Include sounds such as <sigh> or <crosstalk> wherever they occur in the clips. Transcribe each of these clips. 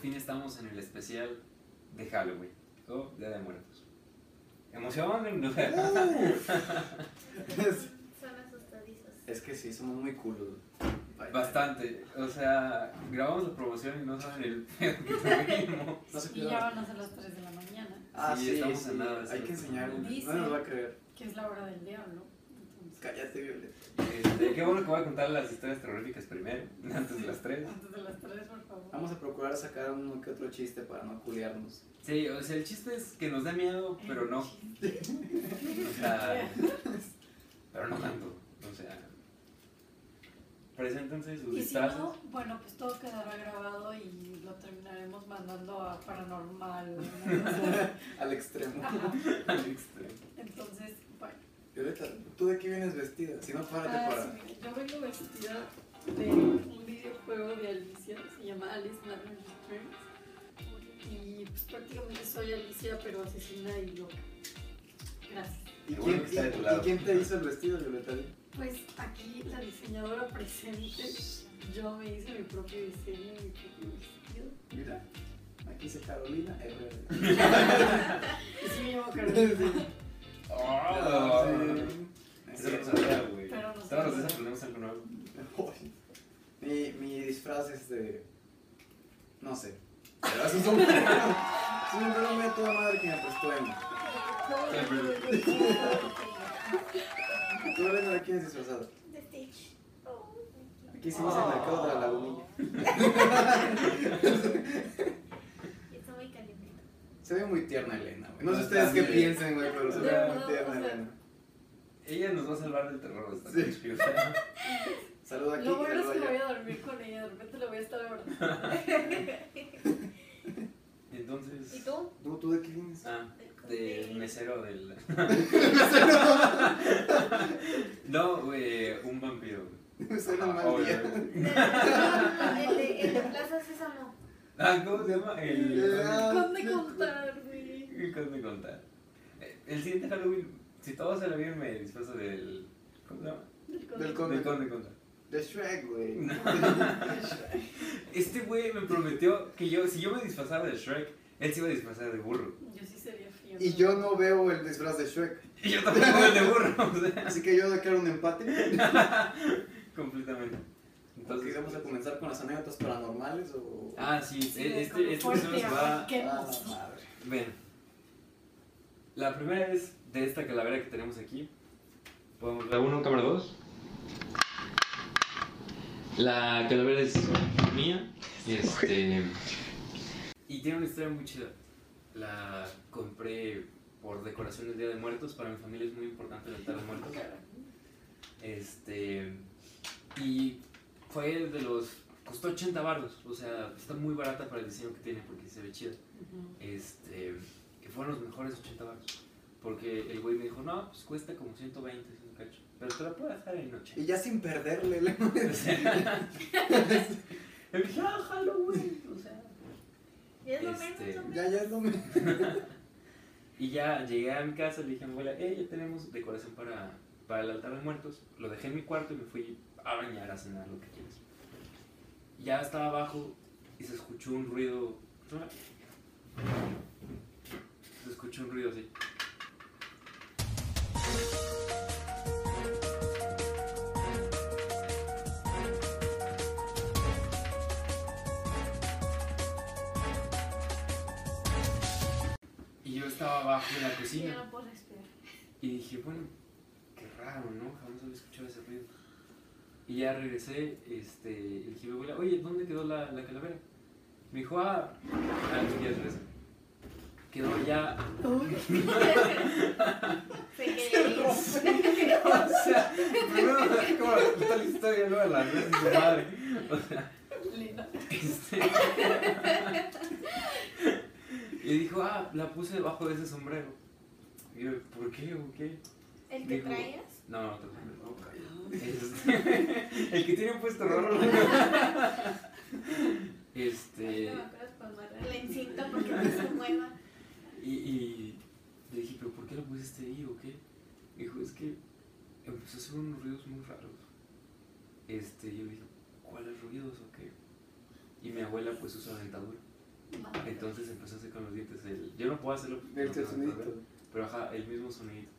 fin estamos en el especial de Halloween o Día de Muertos. Emoción, <laughs> ¿no? Son asustadizos. Es que sí, somos muy culos. Bastante. O sea, grabamos la promoción y no saben el tuvimos. No Y ya van a ser las 3 de la mañana, Ah, Sí, sí, estamos sí, en nada, Hay que enseñar. No nos va a creer. que es la hora del diablo. Cállate, Violet. Este, qué bueno que voy a contar las historias terroríficas primero, <laughs> antes de las tres. Antes de las 3, por favor. Vamos a procurar sacar uno que otro chiste para no culiarnos. Sí, o sea, el chiste es que nos dé miedo, pero no. O sea, <laughs> pero no tanto. O sea, preséntense sus Y si disfraces. no, bueno, pues todo quedará grabado y lo terminaremos mandando a Paranormal. ¿no? <laughs> Al extremo. Ajá. al extremo. Entonces. Violeta, ¿tú de qué vienes vestida? Si no, párate Ah, para. sí, mira, yo vengo vestida de un videojuego de Alicia, se llama Alice Madness Returns. Y pues prácticamente soy Alicia, pero asesina y loca. Gracias. ¿Y quién, bueno que está de tu y- lado. y quién te hizo el vestido, Violeta? Pues aquí la diseñadora presente, yo me hice mi propio diseño, mi propio vestido. Mira, aquí dice Carolina. Y <laughs> sí me llamo Carolina, <laughs> Oh, Sí. Eso no sabía, güey. Pero no Todos los días sabía. aprendemos algo nuevo. <laughs> Mi, mi disfraz es de. No sé. Pero es un Es un broma de toda madre que me prestó Emma. ¿Tú, Elena, de quién es disfrazada? De Stitch. Oh, Aquí dice el mercado de la lagunilla. <laughs> y está muy caliente. Se ve muy tierna Elena, güey. No sé ustedes qué piensen, güey, pero se De ve muy tierna Elena. Ella nos va a salvar del terror esta Sí. <laughs> Saluda aquí Lo bueno es que voy a dormir con ella, de repente le voy a estar abrazando. <laughs> Entonces. ¿Y tú? ¿Tú, ¿Tú de qué vienes? Ah, Del mesero del. <laughs> no, güey, un vampiro. güey. Me suena Ah, mal día. El de, el de Plaza Sésamo. Ah, ¿cómo se llama? El. Ah, Conde contar, güey. El conde contar. El siguiente Halloween, si todo sale bien, me disfrazo del. ¿Cómo se llama? Del conde. Del conde contar. De Shrek, güey. <laughs> Este güey me prometió que yo, si yo me disfrazara de Shrek, él se iba a disfrazar de burro. Yo sí sería frío. Y yo no veo el disfraz de Shrek. <laughs> Y yo tampoco el de burro, o sea, Así que yo declaro un empate. <laughs> completamente. Entonces, ¿vamos a comenzar con las anécdotas paranormales o...? Ah, sí, Sí, e- este, este episodio se va. arranquemos. Ah, madre. Ven. La primera es de esta calavera que tenemos aquí. Podemos ver uno, cámara dos. La calavera es mía. Este. Y tiene una historia muy chida. La compré por decoración del Día de Muertos. Para mi familia es muy importante el altar de muertos. Este. Y fue de los. Costó 80 baros. O sea, está muy barata para el diseño que tiene porque se ve chida este, que fueron los mejores 80 baros. Porque el güey me dijo, no, pues cuesta como 120, es un cacho. Pero te la puedo dejar en noche. Y ya sin perderle, le- <laughs> Y dije, ah, Halloween. O sea. Y es lo Este, menos, menos. ya, ya es lo mismo. <laughs> Y ya llegué a mi casa, le dije a mi abuela, hey, ya tenemos decoración para, para el altar de muertos. Lo dejé en mi cuarto y me fui a bañar, a cenar, lo que quieras. Ya estaba abajo y se escuchó un ruido. Se escuchó un ruido así. Y yo estaba abajo en la cocina. Y dije, bueno, qué raro, ¿no? Jamás había. Y ya regresé, este, le dije a abuela, oye, ¿dónde quedó la, la calavera? Me dijo, ah, ah, ni siquiera regresa. Quedó allá. Se o sea, primero como la historia, luego la de su madre. O sea, este. Y dijo, ah, la puse debajo de ese sombrero. Y yo, ¿por qué o qué? ¿El que traías? No, no, otro sombrero. Este, <laughs> el que tiene puesto raro. Este. La encinta porque no se mueva. Y, y le dije, ¿pero por qué lo pusiste ahí o qué? Me dijo, es que empezó a hacer unos ruidos muy raros. este, yo le dije, ¿cuáles ruidos o qué? Y mi abuela pues usa dentadura. Entonces empezó a hacer con los dientes el... Yo no puedo hacerlo. El no sonidito. Pero ajá, el mismo sonidito.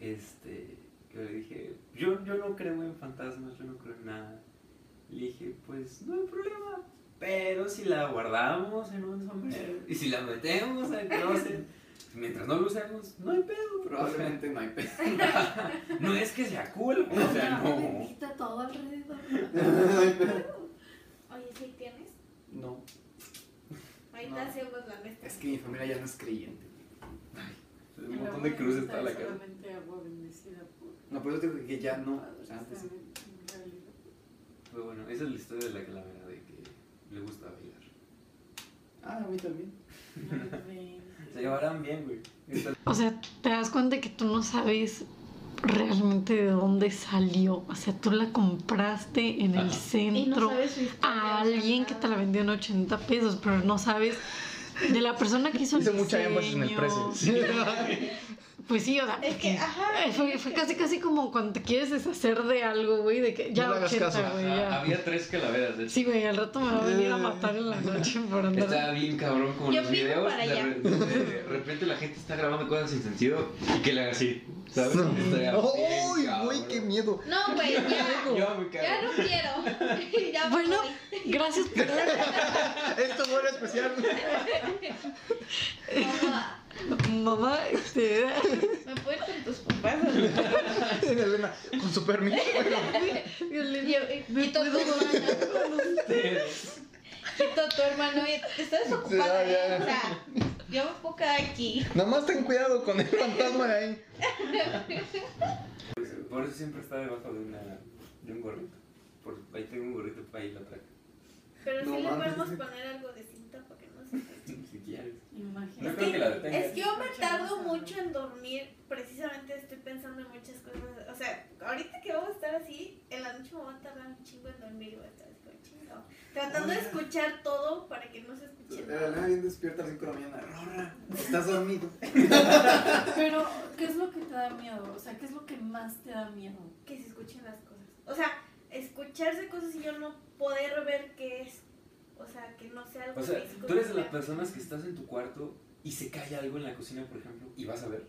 Este, yo le dije, yo, yo no creo en fantasmas, yo no creo en nada. Le dije, pues no hay problema. Pero si la guardamos en un sombrero y si la metemos al closet, mientras no lo usemos, no hay pedo. Probablemente no hay pedo. <laughs> No es que sea cool, o sea, no. Quita todo alrededor. No hay pedo. Oye, ¿sí tienes? No, Ahorita No. hacemos la mezcla. es que mi familia ya no es creyente. Un montón de cruces toda la casa. Solamente agua bendecida No, por eso te digo que ya no. Antes sí. Pero bueno, esa es la historia de la calavera, de que le gusta bailar. Ah, a mí también. <laughs> Se llevarán bien, güey. O sea, te das cuenta que tú no sabes realmente de dónde salió. O sea, tú la compraste en el centro a alguien que te la vendió en 80 pesos, pero no sabes de la persona que hizo el Hice mucha énfasis en el precio. <laughs> Pues sí, o sea, Es que, ajá. fue, fue casi casi como cuando te quieres deshacer de algo, güey, de que ya No le hagas 80, caso. güey, ya. había tres calaveras, de hecho. Sí, güey, al rato me va a venir a matar en la noche por andar. Está bien cabrón como Yo los videos. para De, allá. re- de repente la gente está grabando cosas sin sentido y que le haga así. ¿Sabes? ¡Uy, güey, qué miedo! No, güey, ya. Yo me Ya no quiero. <laughs> Ya Bueno, voy. gracias por <laughs> Esto fue especial. <laughs> Mamá, mamá, este, ¿me puedes con tus papás? <laughs> Elena, con su permiso. <laughs> Y, quito tu hermano. Quito tu hermano. Oye, estás ocupada. Ya, ya. ¿eh? O sea, yo me puedo quedar aquí. Nomás ten cuidado con el fantasma de ahí. Por eso siempre está debajo de, una, de un gorrito. Por, ahí tengo un gorrito, ahí lo traje. Pero No sí le podemos poner algo de cinta para que no se <laughs> Si quieres. No Imagínate. creo que la detenga. Es que yo me tardo mucho en dormir, precisamente estoy pensando en muchas cosas. O sea, ahorita que vamos a estar así, en la noche me voy a tardar un chingo en dormir y voy a estar así como chingado. Tratando de escuchar todo para que no se escuche nada. bien despierta a las 5 de la mañana. Rorra, estás dormido. <laughs> Pero, ¿qué es lo que te da miedo? O sea, ¿qué es lo que más te da miedo? Que se escuchen las cosas. O sea, escucharse cosas y yo no poder ver qué es. O sea, que no sea algo O sea, físico. tú eres de las sea- personas que estás en tu cuarto y se cae algo en la cocina, por ejemplo, y vas a ver.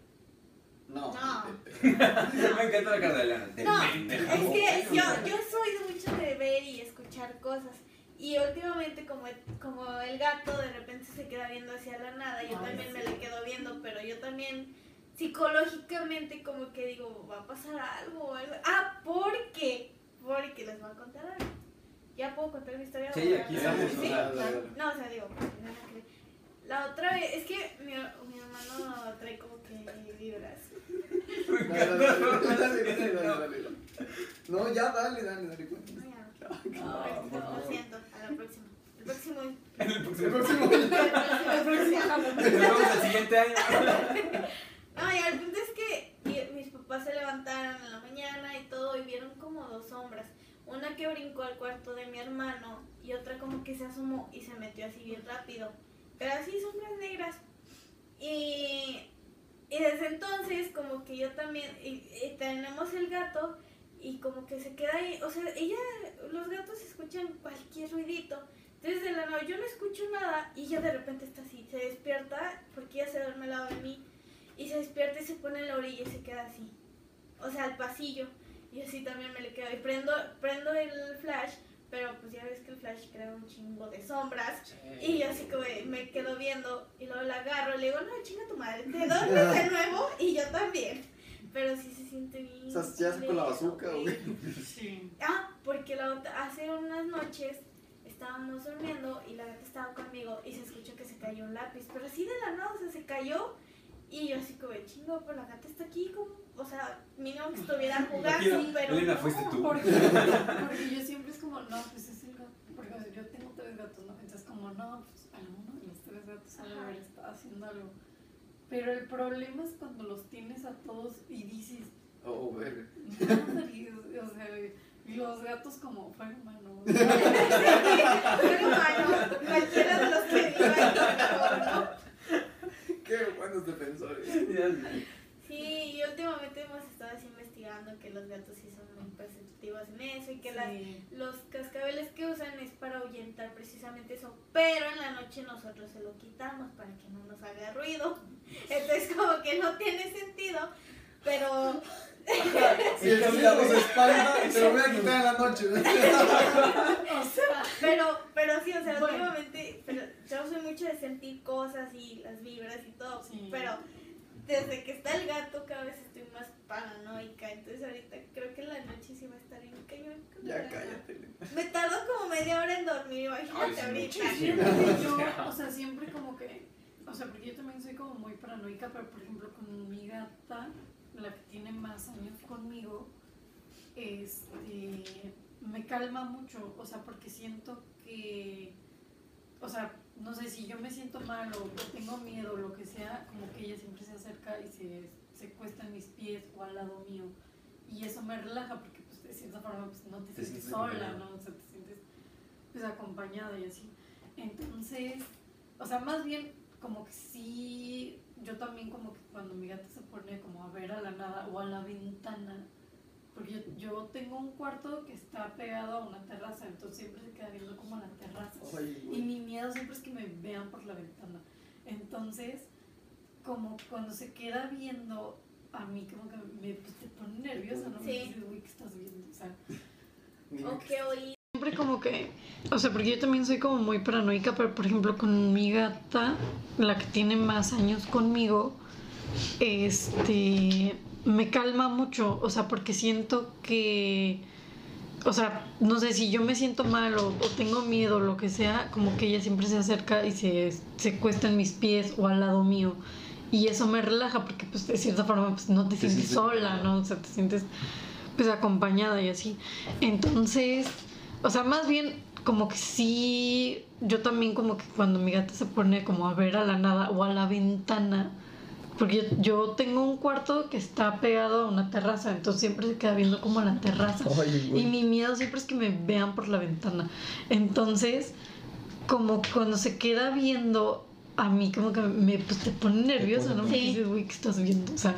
No. No. <laughs> Me encanta la cara de de No, pendeja. Es que yo, yo soy de mucho de ver y escuchar cosas. Y últimamente como, como el gato de repente se queda viendo hacia la nada, yo Ay, también me le quedo viendo, pero yo también psicológicamente como que digo, va a pasar algo algo. Ah, porque, porque les voy a contar algo. ¿Ya puedo contar mi historia? Sí, ¿O aquí estamos, ¿Sí? No, o sea, digo, creen. La otra vez, es que mi, mi hermano trae como que vibras. Dale, dale, dale, dale, dale, dale. No, ya dale, dale, dale. No, ya. No, Lo por favor. siento, a la próxima. El próximo. <laughs> El El próximo. próximo. El próximo. El <laughs> siguiente año. <laughs> No, y el punto es que mi- mis papás se levantaron en la mañana y todo y vieron como dos sombras. Una que brincó al cuarto de mi hermano y otra como que se asomó y se metió así bien rápido. Pero así sombras negras. Y, y desde entonces como que yo también, y, tenemos el gato y como que se queda ahí, o sea, ella, los gatos escuchan cualquier ruidito. Entonces de la nada yo no escucho nada y ella de repente está así, se despierta porque ella se duerme al lado de mí y se despierta y se pone en la orilla y se queda así. O sea, al pasillo. Y así también me le quedo. Y prendo, prendo el flash, pero pues ya ves que el flash crea un chingo de sombras. Y yo así como me quedo viendo y luego la agarro y le digo, no, chinga tu madre, te duermes de <laughs> nuevo y yo también. Pero sí se siente bien. O sea, ya con la bazooka, güey. Sí. Ah, porque la otra, hace unas noches estábamos durmiendo y la gata estaba conmigo y se escuchó que se cayó un lápiz, pero así de la nada, o sea, se cayó y yo así como, chingo, pero la gata está aquí, como, o sea, mínimo que estuviera jugando, pero Elena, no. fuiste tú. Porque, porque <laughs> yo siempre es como, no, pues es el gato. Porque o sea, yo tengo tres gatos, ¿no? Entonces, como, no, pues alguno de los tres gatos de haber estado haciendo algo. Pero el problema es cuando los tienes a todos y dices, Oh, verga. madre, o sea, los gatos como fueron humanos. <laughs> Pero humano, cualquiera de los que viva ahí, ¿no? Qué buenos defensores. Sí, y últimamente hemos estado así investigando que los gatos sí son muy perceptivos hacen eso y que las los cascabeles que usan es para ahuyentar precisamente eso, pero en la noche nosotros se lo quitamos para que no nos haga ruido. <laughs> Entonces como que no tiene sentido, pero Si el cigarro se espanta, te lo voy a quitar en la noche. O sea, pero pero sí, o sea, Bueno. últimamente pero yo soy mucho de sentir cosas y las vibras y todo, Sí. pero desde que está el gato cada vez estoy más paranoica, entonces ahorita creo que en la noche sí va a estar en cañón. Ya la- cállate. Me tardo como media hora en dormir, imagínate ahorita. yo, <laughs> o sea, siempre como que, o sea, porque yo también soy como muy paranoica, pero por ejemplo con mi gata, la que tiene más años conmigo, este, me calma mucho, o sea, porque siento que, o sea, no sé, si yo me siento mal o, o tengo miedo o lo que sea, como que ella siempre se acerca y se, se cuesta en mis pies o al lado mío. Y eso me relaja porque pues de cierta forma pues, no te, Te sientes sientes sola. ¿no? O sea, te sientes pues acompañada y así. Entonces, o sea, más bien como que sí, yo también como que cuando mi gata se pone como a ver a la nada o a la ventana, porque yo, yo tengo un cuarto que está pegado a una terraza, entonces siempre se queda viendo como a la terraza. Ay, Y mi miedo siempre es que me vean por la ventana. Entonces, como cuando se queda viendo a mí, como que me pues, te pone nerviosa, ¿no? Sí. Me dices, uy, ¿qué estás viendo? O sea, O que oí Siempre como que, o sea, porque yo también soy como muy paranoica, pero por ejemplo con mi gata, la que tiene más años conmigo, este, me calma mucho, o sea, porque siento que, o sea, no sé, si yo me siento mal o, o tengo miedo o lo que sea, como que ella siempre se acerca y se, se cuesta en mis pies o al lado mío. Y eso me relaja porque pues de cierta forma pues no te, Te sientes sientes sola. ¿no? O sea, te sientes pues acompañada y así. Entonces, o sea, más bien como que sí, yo también como que cuando mi gata se pone como a ver a la nada o a la ventana, porque yo, yo tengo un cuarto que está pegado a una terraza, entonces siempre se queda viendo como a la terraza. Ay, Y mi miedo siempre es que me vean por la ventana. Entonces, como que cuando se queda viendo a mí, como que me pues, te pone nerviosa, ¿no? Sí. Porque dices, güey, ¿qué estás viendo? O sea,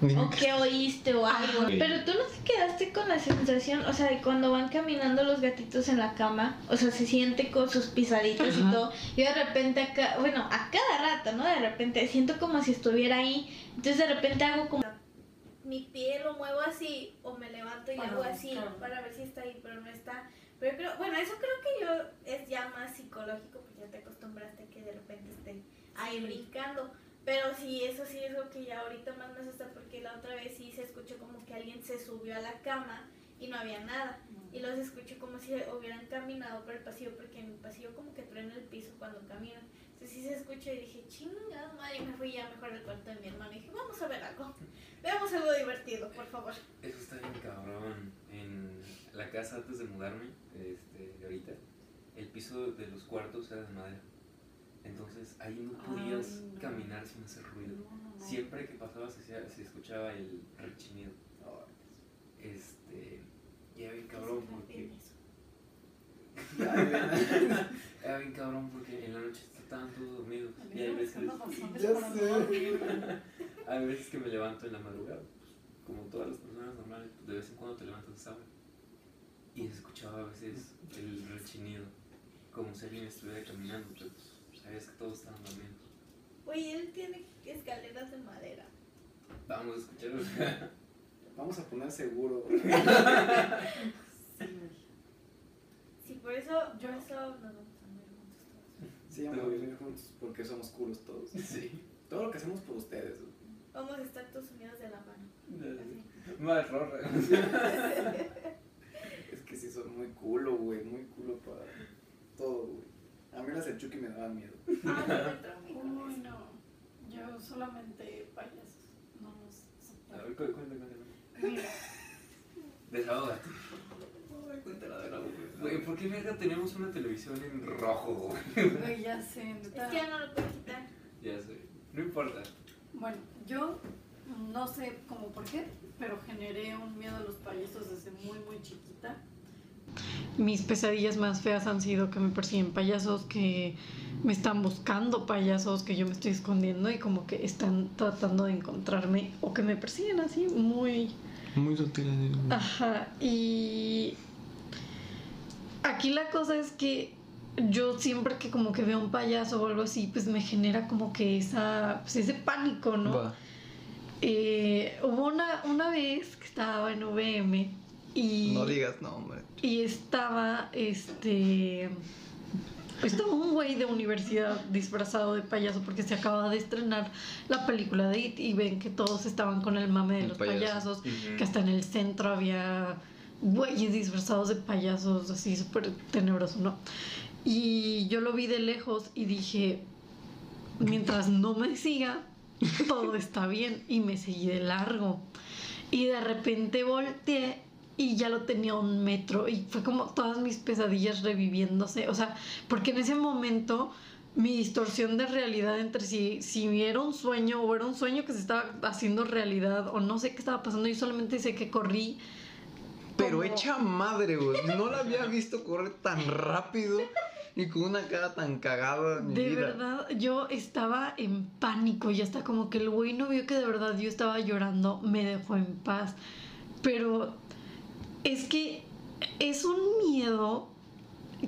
<laughs> o que oíste o algo. Pero tú no te quedaste con la sensación, o sea, de cuando van caminando los gatitos en la cama, o sea, se siente con sus pisaditas y todo. Y de repente acá, bueno, a cada rato, ¿no? De repente siento como si estuviera ahí. Entonces de repente hago como mi pie lo muevo así o me levanto y Para hago así para ver si está ahí, pero no está. Pero creo, bueno, eso creo que yo es ya más psicológico porque ya te acostumbraste a que de repente estén ahí Sí. brincando. Pero sí, eso sí es lo que ya ahorita más me asusta porque la otra vez sí se escuchó como que alguien se subió a la cama y no había nada. Y los escucho como si hubieran caminado por el pasillo porque en el pasillo como que truena el piso cuando caminan. Entonces sí se escucha y dije, chingada madre, me fui ya mejor al cuarto de mi hermano y dije, vamos a ver algo. Veamos algo divertido, por favor. Eso está bien cabrón. En la casa antes de mudarme, este, ahorita, el piso de los cuartos era de madera. Entonces ahí no podías Ay, no. caminar sin hacer ruido. no, no, no. Siempre que pasabas se, escuchaba el rechinido. Este, y era bien cabrón porque <laughs> era bien cabrón porque en la noche estaban todos dormidos y hay veces, <laughs> hay veces que me levanto en la madrugada, pues, como todas las personas normales, pues, de vez en cuando te levantas hora. Y se escuchaba a veces el rechinido, como si alguien estuviera caminando, pero pues, sabías que todos estaban durmiendo. Oye, él tiene escaleras de madera. Vamos a escucharlo. <laughs> Vamos a poner seguro. <laughs> Sí, güey. Sí, por eso, Yo- por eso nos vamos a morir juntos todos. Sí, vamos a vivir juntos porque somos culos todos. sí. Todo lo que hacemos por ustedes. güey. Vamos a estar todos unidos de la mano. Así. <laughs> Más rorra. Es que sí, son muy culo, güey. Muy culo para todo, güey. A mí las del Chucky me daban miedo. Ah, <laughs> Uy, no. Yo solamente payasos. No los A ver, cu- cuenta, cuenta. Mira, Desahógate. Ay, cuéntala de nuevo, güey. Güey, ¿por qué verga tenemos una televisión en rojo, güey? güey, ya sé, Es neta. que ya no lo puedo quitar. Ya sé. No importa. Bueno, yo no sé cómo por qué, pero generé un miedo a los payasos desde muy, muy chiquita. Mis pesadillas más feas han sido que me persiguen payasos, que me están buscando payasos, que yo me estoy escondiendo y como que están tratando de encontrarme o que me persiguen así muy Muy sutil. Ajá, y aquí la cosa es que yo siempre que como que veo un payaso o algo así, pues me genera como que esa, pues ese pánico, ¿no? Eh, hubo una, una vez que estaba en VM y, No digas nombre. y estaba este estaba un güey de universidad disfrazado de payaso porque se acababa de estrenar la película de It y ven que todos estaban con el mame de El los payaso. payasos, que hasta en el centro había güeyes disfrazados de payasos así súper tenebroso, ¿no? Y yo lo vi de lejos y dije, mientras no me siga, todo <laughs> está bien. Y me seguí de largo. Y de repente volteé y ya lo tenía un metro. Y fue como todas mis pesadillas reviviéndose. O sea, porque en ese momento mi distorsión de realidad entre si, si era un sueño o era un sueño que se estaba haciendo realidad o no sé qué estaba pasando. Yo solamente sé que corrí. Pero como- hecha madre, güey. No la había visto correr tan rápido y con una cara tan cagada mi De vida. verdad, yo estaba en pánico y hasta como que el güey no vio que de verdad yo estaba llorando, me dejó en paz. Pero es que es un miedo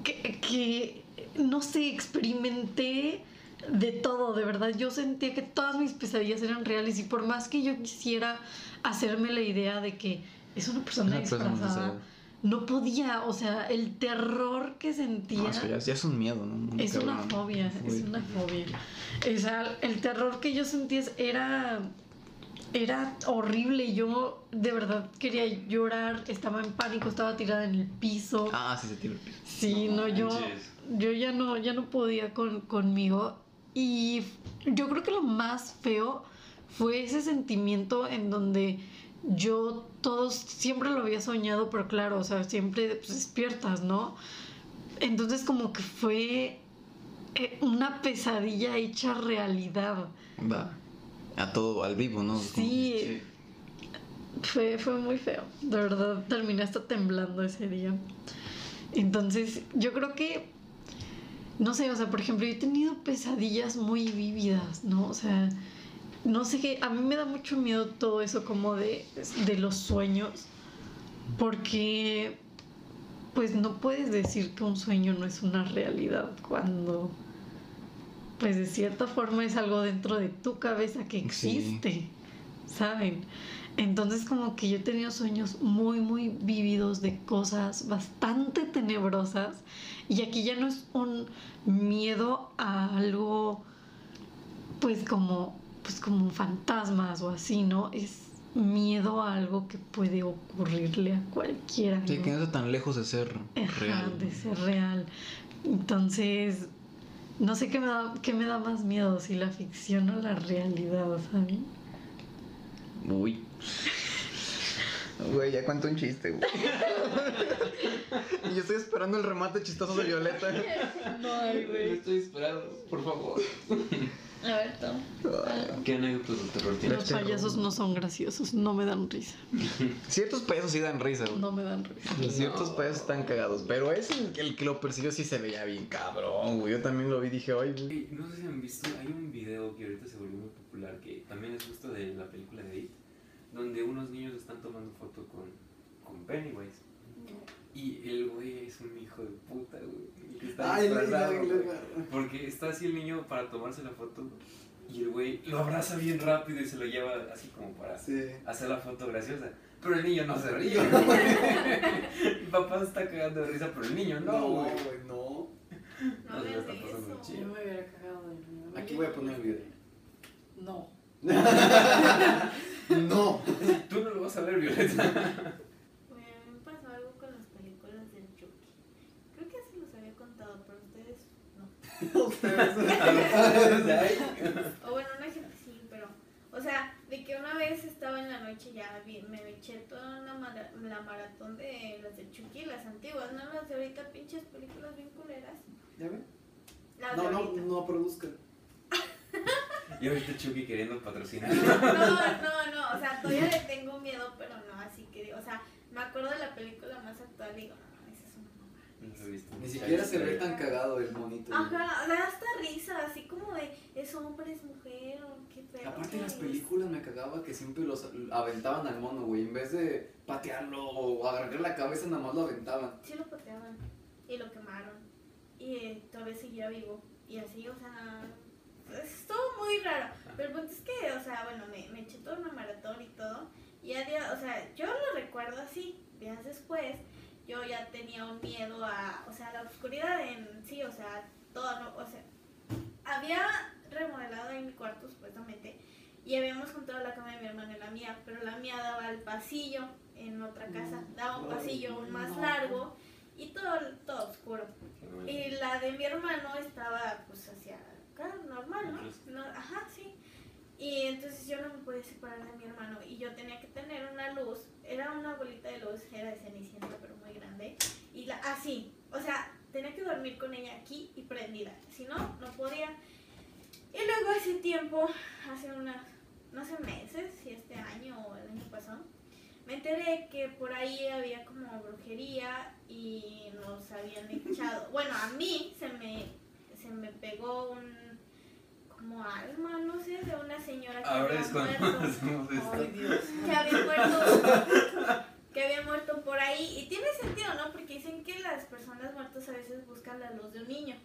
que, que, no sé, experimenté de todo, de verdad. Yo sentía que todas mis pesadillas eran reales y por más que yo quisiera hacerme la idea de que es una persona Una disfrazada, no podía, o sea, el terror que sentía... No, eso ya, ya es un miedo, ¿no? Es una cabrón. fobia, es una fobia. O sea, el terror que yo sentía era, era horrible. Yo de verdad quería llorar, estaba en pánico, estaba tirada en el piso. Ah, sí, se tiró. Sí, no, yo, yo ya no, ya no podía con, conmigo. Y yo creo que lo más feo fue ese sentimiento en donde yo todos siempre lo había soñado, pero claro, o sea, siempre pues, despiertas, ¿no? Entonces como que fue eh, una pesadilla hecha realidad. Va. A todo, al vivo, ¿no? Sí, fue, fue muy feo. De verdad, terminé hasta temblando ese día. Entonces, yo creo que, no sé, o sea, por ejemplo, yo he tenido pesadillas muy vívidas, ¿no? O sea, no sé qué, a mí me da mucho miedo todo eso como de, de los sueños, porque, pues no puedes decir que un sueño no es una realidad cuando, pues de cierta forma es algo dentro de tu cabeza que Sí. existe, ¿saben? Entonces como que yo he tenido sueños muy, muy vívidos de cosas bastante tenebrosas y aquí ya no es un miedo a algo, pues como, pues como fantasmas o así, ¿no? Es miedo a algo que puede ocurrirle a cualquiera. Sí, ¿no? que no está tan lejos de ser Ajá, real. de ser real. Entonces, no sé qué me da, qué me da más miedo, si la ficción o la realidad, ¿saben? Uy. Güey, ya cuento un chiste, güey. y <laughs> yo estoy esperando el remate chistoso de Violeta. No hay, Lo estoy esperando, por favor. A ver, tú. ¿Qué anécdotas de terror tienes? Los payasos no son graciosos, no me dan risa. <laughs> Ciertos payasos sí dan risa, güey. No me dan risa. Ciertos payasos están cagados. Pero ese, el, el que lo persiguió sí se veía bien cabrón, güey. Yo también lo vi y dije, ay, güey. Ey, No sé si han visto, hay un video que ahorita se volvió muy popular que también es justo de la película de It, donde unos niños están tomando foto con, con Pennywise. Y el güey es un hijo de puta, güey. y que está Ay, disfrazado, güey. le- Porque está así el niño para tomarse la foto y el güey lo abraza bien rápido y se lo lleva así como para Sí. hacer la foto graciosa. Pero el niño no se ríe. el papá se está cagando de risa, pero el niño no, güey. no. No No, se la hagas está pasando eso. chido. Yo me hubiera cagado de miedo. Aquí voy a poner el video. No. <laughs> No. Tú no lo vas a ver, Violeta. <laughs> Oye, a mí me pasó algo con las películas del Chucky. Creo que ya se los había contado, pero ustedes no. O bueno, una gente sí, pero. O sea, de que una vez estaba en la noche ya vi- me eché toda una mara- la maratón de las de Chucky, las antiguas, no las de ahorita, pinches películas bien culeras. ¿Ya ven? Las No, de no, ahorita. no produzcan. <laughs> Y ahorita Chucky queriendo patrocinar. <laughs> No, no, no, o sea, todavía le tengo miedo, pero no, así que digo, o sea, me acuerdo de la película más actual y digo, no, no, es lo he visto. Ni siquiera se ve tan cagado el monito. Ajá, da hasta risa, así como de, es hombre, es mujer, qué pedo. Aparte en las es? películas me cagaba que siempre los aventaban al mono, güey. En vez de patearlo o agarrar la cabeza, nada más lo aventaban. Sí lo pateaban y lo quemaron y eh, todavía seguía vivo y así, o sea, estuvo muy raro. Pero el punto es que, o sea, bueno, me, me eché toda una maratón y todo y a día, o sea, yo lo recuerdo así, días después, yo ya tenía un miedo a, o sea, la oscuridad en sí, o sea, todo, no, o sea, había remodelado ahí mi cuarto supuestamente y habíamos juntado la cama de mi hermano y la mía, pero la mía daba al pasillo en otra casa, daba un pasillo aún más largo y todo, todo oscuro. Y la de mi hermano estaba pues hacia acá, normal, ¿no? no ajá, sí. Y entonces yo no me podía separar de mi hermano y yo tenía que tener una luz, era una bolita de luz, era de cenicienta pero muy grande, y la así, o sea, tenía que dormir con ella aquí y prendida, si no, no podía. Y luego hace tiempo, hace unas, no sé, meses, si este año o el año pasado, me enteré que por ahí había como brujería y nos habían echado, bueno, a mí se me, se me pegó un como alma, no sé, de una señora que Ahora había es cuando muerto hacemos esto. Ay, Dios. que había muerto <laughs> que había muerto por ahí. Y tiene sentido no porque dicen que las personas muertas a veces buscan la luz de un niño.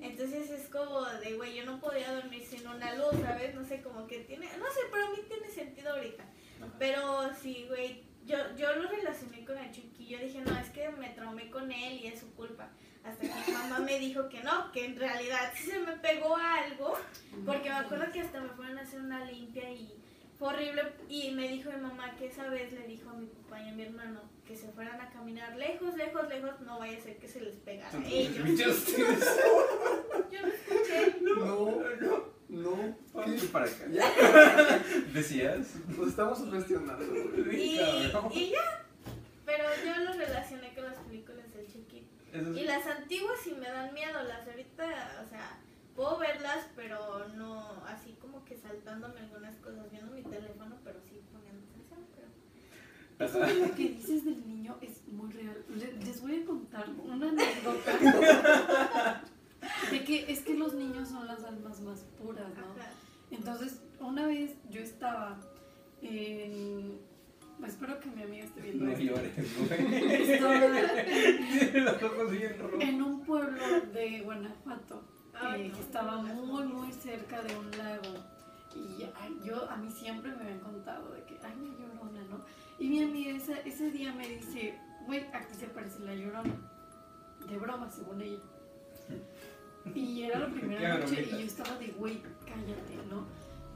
Entonces es como de güey yo no podía dormir sin una luz sabes no sé como que tiene no sé pero a mí tiene sentido ahorita. Pero sí güey yo yo lo relacioné con el chiquillo dije no es que me traumé con él y es su culpa hasta que mi <laughs> mamá me dijo que no que en realidad sí se me pegó algo porque me acuerdo que hasta me fueron a hacer una limpia y fue horrible. Y me dijo mi mamá que esa vez le dijo a mi papá y a mi hermano que se fueran a caminar lejos, lejos, lejos. No vaya a ser que se les pegara a ellos. <laughs> Yo no escuché. No, no. Ponte para acá. <laughs> ¿Decías? Nos estamos sugestionando. <laughs> Y, ya. Pero yo lo relacioné con las películas del chiquito. Y las antiguas sí me dan miedo. Las ahorita, o sea, puedo verlas, pero no así como que saltándome algunas cosas, viendo mi teléfono, pero sí poniendo atención. Pero... Eso de lo que dices del niño es muy real. Le- Les voy a contar una anécdota de que es que los niños son las almas más puras, ¿no? Ajá. Entonces, una vez yo estaba en... Espero que mi amiga esté viendo No esto. llores, güey. <laughs> Estaba <laughs> los ojos bien rojos. en un pueblo de Guanajuato eh, no, que estaba muy, muy cerca de un lago. Y ay, yo, a mí siempre me habían contado de que, ay, la llorona, ¿no? Y mi amiga ese, ese día me dice, güey, aquí se parece la llorona. De broma, según ella. <laughs> Y era la primera noche y yo estaba de, güey, cállate, ¿no?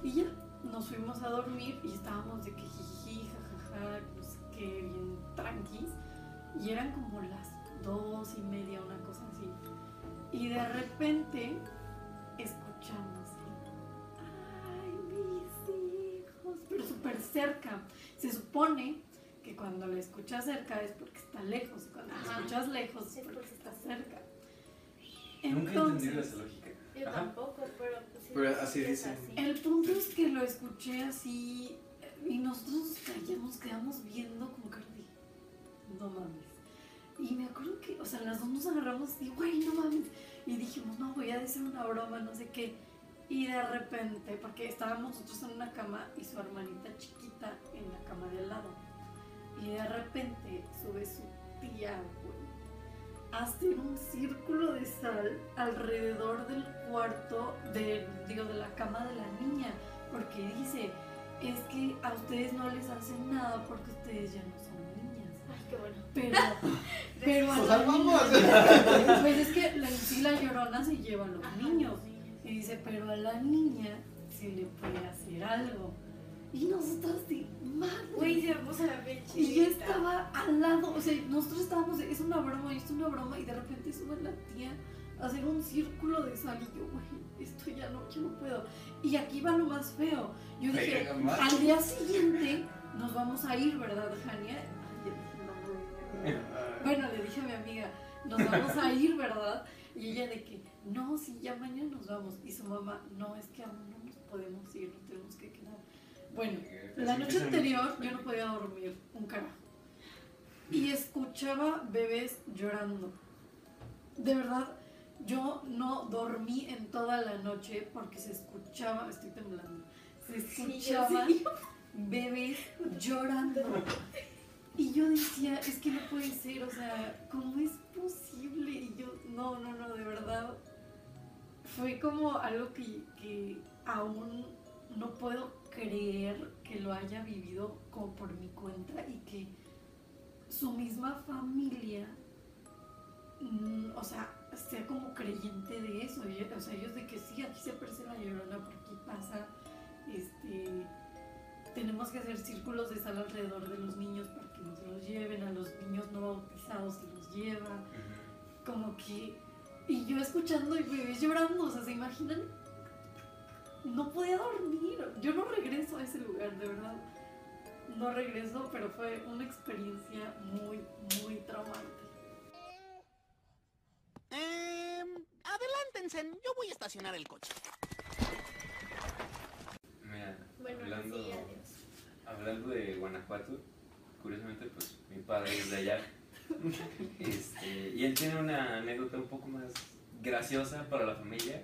Y ya, nos fuimos a dormir y estábamos de que jiji, jajaja, no sé qué, bien tranquis. Y eran como las dos y media, una cosa así. Y de repente escuchamos, ay, mis hijos, pero súper cerca. Se supone que cuando la escuchas cerca es porque está lejos, y cuando la Ajá. escuchas lejos es porque está cerca. Nunca he entendido esa lógica. Yo Ajá. tampoco, pero pues sí. Pero así es dicen. así. El punto es que lo escuché así y nosotros nos quedamos viendo como que de, no mames. Y me acuerdo que, o sea, las dos nos agarramos y, güey, no mames. Y dijimos, no, voy a decir una broma, no sé qué. Y de repente, porque estábamos nosotros en una cama y su hermanita chiquita en la cama de al lado. Y de repente sube su tía, güey. Hace un círculo de sal alrededor del cuarto, de, digo, de la cama de la niña. Porque dice, es que a ustedes no les hacen nada porque ustedes ya no son qué bueno. Pero, <laughs> pero a ¡Nos la salvamos! niña- pues es que la, en sí la llorona se lleva a los Ajá, niños. sí. Y dice, pero a la niña se le puede hacer algo. Y nosotros de madre. Güey, se me puso la piel Y yo estaba al lado, o sea, nosotros estábamos de, es una broma, y es una broma, y de repente sube la tía a hacer un círculo de sal, y yo, güey, esto ya no, yo no puedo. Y aquí va lo más feo. Yo dije, al día siguiente nos vamos a ir, ¿verdad, Jania? Dije a mi amiga, nos vamos a ir, ¿verdad? Y ella de que, no, sí, ya mañana nos vamos. Y su mamá, no, es que aún no nos podemos ir, nos tenemos que quedar. Bueno, la Así noche anterior yo no podía dormir un carajo. Y escuchaba bebés llorando. De verdad, Yo no dormí en toda la noche porque se escuchaba, estoy temblando, se Sí, sí. bebés llorando. Y yo decía, es que no puede ser, o sea, ¿cómo es posible? Y yo, no, no, no, de verdad, fue como algo que, que aún no puedo creer que lo haya vivido como por mi cuenta y que su misma familia, mm, o sea, sea como creyente de eso. O sea, ellos de que sí, aquí se aparece la llorona, por aquí pasa, este, tenemos que hacer círculos de sal alrededor de los niños que nos los lleven, a los niños no bautizados se los lleva, como que, y yo escuchando y bebés llorando, o sea, ¿se imaginan? No podía dormir, yo no regreso a ese lugar, de verdad. No regreso, pero fue una experiencia muy, muy traumante. Eh, adelántense, yo voy a estacionar el coche. Mira, Bueno, hablando, sí, hablando de Guanajuato, curiosamente, pues mi padre es de allá. Este, y él tiene una anécdota un poco más graciosa para la familia,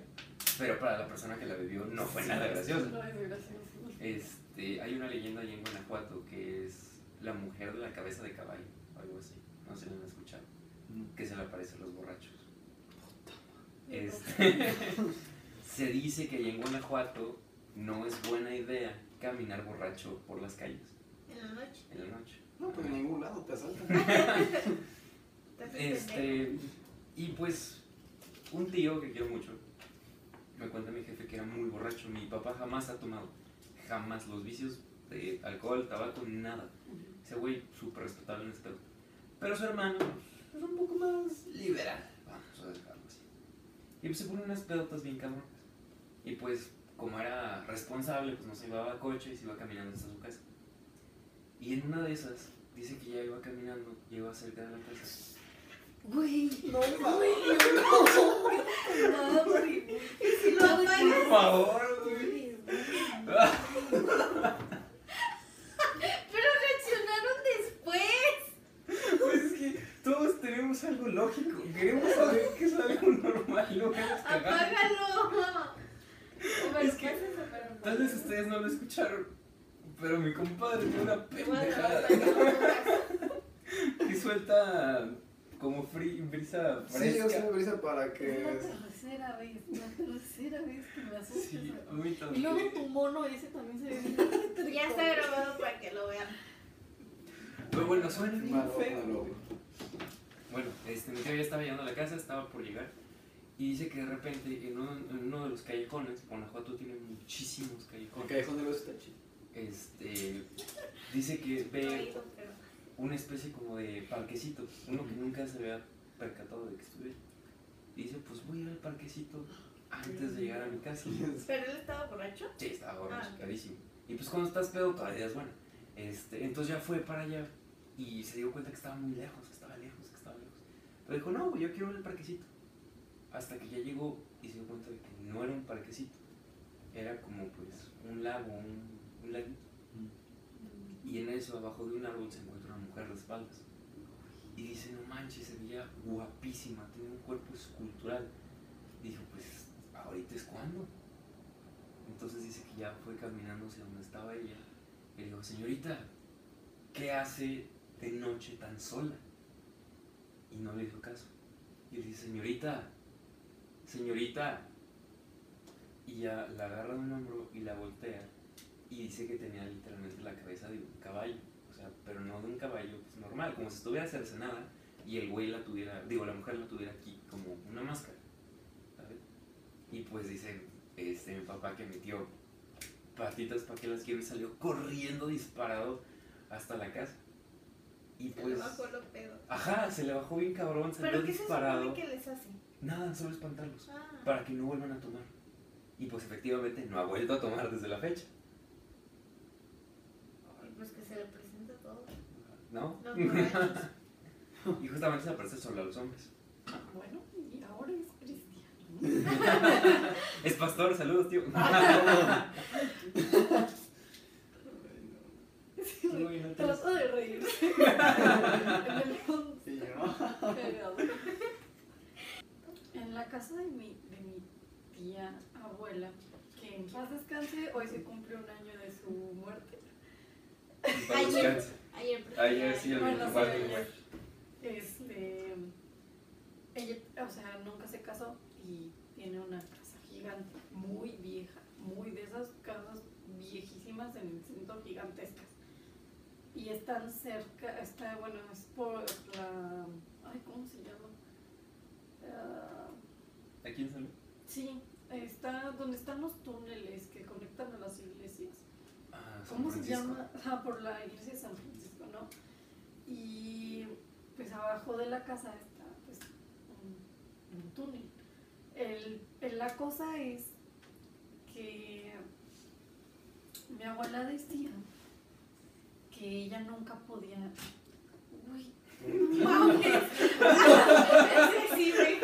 pero para la persona que la vivió no fue nada graciosa. No es gracioso. Este, hay una leyenda allí en Guanajuato que es la mujer de la cabeza de caballo, o algo así. No sé si lo han escuchado. Que se le aparece a los borrachos. Este, se dice que allí en Guanajuato no es buena idea caminar borracho por las calles En la noche. en la noche. No, pues en ningún lado te asaltan. <laughs> Este, y pues, un tío que quiero mucho, me cuenta mi jefe que era muy borracho. Mi papá jamás ha tomado, jamás los vicios de alcohol, tabaco, nada. Ese güey súper respetable en este pedo. Pero su hermano es un poco más liberal, vamos a dejarlo así. Y pues se pone unas pedotas bien cabronas. Y pues, como era responsable, pues no se llevaba a coche y se iba caminando hasta su casa. Y en una de esas, dice que ya iba caminando, llegó cerca de la casa. Güey, No, madre. Si lo apagas, Por favor, güey. pero reaccionaron después. Pues es que todos tenemos algo lógico. Queremos saber que es algo normal no. Apágalo. Es que tal vez ustedes no lo escucharon, pero mi compadre tiene una pendejada que suelta como fri- brisa Sí, yo fresca. soy brisa para Es la que. tercera vez, la tercera vez que me asustas. Sí, a mí Y también. luego tu mono ese también se ve bien <laughs> Ya está grabado para que lo vean. Pero bueno, suena bien Malo, feo. malo. Bueno, este, mi tío ya estaba llegando a la casa, estaba por llegar. Y dice que de repente en uno, en uno de los callejones, Guanajuato tiene muchísimos El callejones. callejón de los está chido. Este, dice que ve una especie como de parquecito, uno que nunca se había percatado de que estuviera. Y dice, pues voy a ir al parquecito antes de llegar a mi casa. ¿Pero él <laughs> estaba borracho? Sí, estaba borracho, Ah, clarísimo. Y pues cuando estás pedo todavía es bueno. Este, entonces ya fue para allá y se dio cuenta que estaba muy lejos, que estaba lejos, que estaba lejos. Pero dijo, no, yo quiero ver el parquecito. Hasta que ya llegó y se dio cuenta de que no era un parquecito. Era como pues un lago, un, un laguito. Y en eso, abajo de un árbol, se encuentra una mujer de espaldas. Y dice, no manches, se veía guapísima, tenía un cuerpo escultural. Dijo, pues, ahorita es cuando. Entonces dice que ya fue caminando hacia donde estaba ella. Y le dijo, señorita, ¿qué hace de noche tan sola? Y no le hizo caso. Y le dice, señorita, señorita. Y ya la agarra de un hombro y la voltea. Y dice que tenía literalmente la cabeza de un caballo. Sea, pero no de un caballo pues, normal, como si estuviera cercenada y el güey la tuviera, digo, la mujer la tuviera aquí como una máscara. ¿sabes? Y pues dice este, mi papá que metió patitas para que las quiero y salió corriendo disparado hasta la casa. Y Se le pues. bajó lo pedo. Ajá, se le bajó bien cabrón, salió ¿Pero qué disparado. que les hace? Nada, solo espantarlos. Ah. Para que no vuelvan a tomar. Y pues efectivamente no ha vuelto a tomar desde la fecha. Ay, Pues que se le presenta todo. ¿No? Los <laughs> y justamente se aparece solo a los hombres. Bueno, y ahora es cristiano. <laughs> Es pastor, saludos, tío. No Trata de reírse. Sí, ¿no? En la casa de mi, de mi tía abuela, que en paz descanse, hoy se cumple un año de su muerte. Ayer, Ayer sí, el Bueno, sí, 24. ayer. Este, ella, o sea, nunca se casó y tiene una casa gigante, muy vieja, muy de esas casas viejísimas en el centro gigantescas. Y están cerca, está, bueno, es por la, ay, ¿cómo se llama? Ah, ¿Aquí en San Luis? sí, está donde están los túneles que conectan a las iglesias. Ah, ¿Cómo se llama? Ah, por la iglesia de San Francisco, Y pues abajo de la casa está pues un, túnel. El, la cosa es que mi abuela decía que ella nunca podía... Uy, <laughs> ¡Mames! <laughs> Ese sí me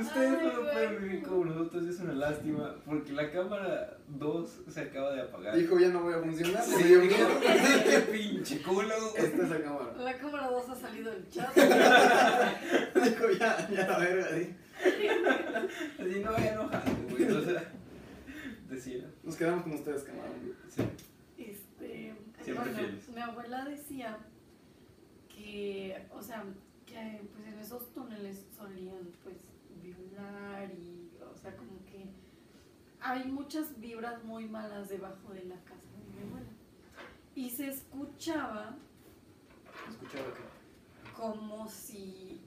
ustedes no pueden vivir como nosotros, es una lástima, porque la cámara 2 se acaba de apagar. Dijo, ya no voy a funcionar. Sí, me dio dijo, miedo. qué pinche culo. Esta es la cámara. la cámara 2 ha salido del chat. <laughs> Dijo, ya, ya la verga. di. Así <laughs> no vaya enojado, güey. O sea, decía. Nos quedamos con ustedes, cámara. Sí. Este, Siempre bueno, fieles. mi abuela decía que, o sea, que pues en esos túneles solían pues violar y, o sea, como que hay muchas vibras muy malas debajo de la casa de mi abuela. Y se escuchaba Escuchaba que. como si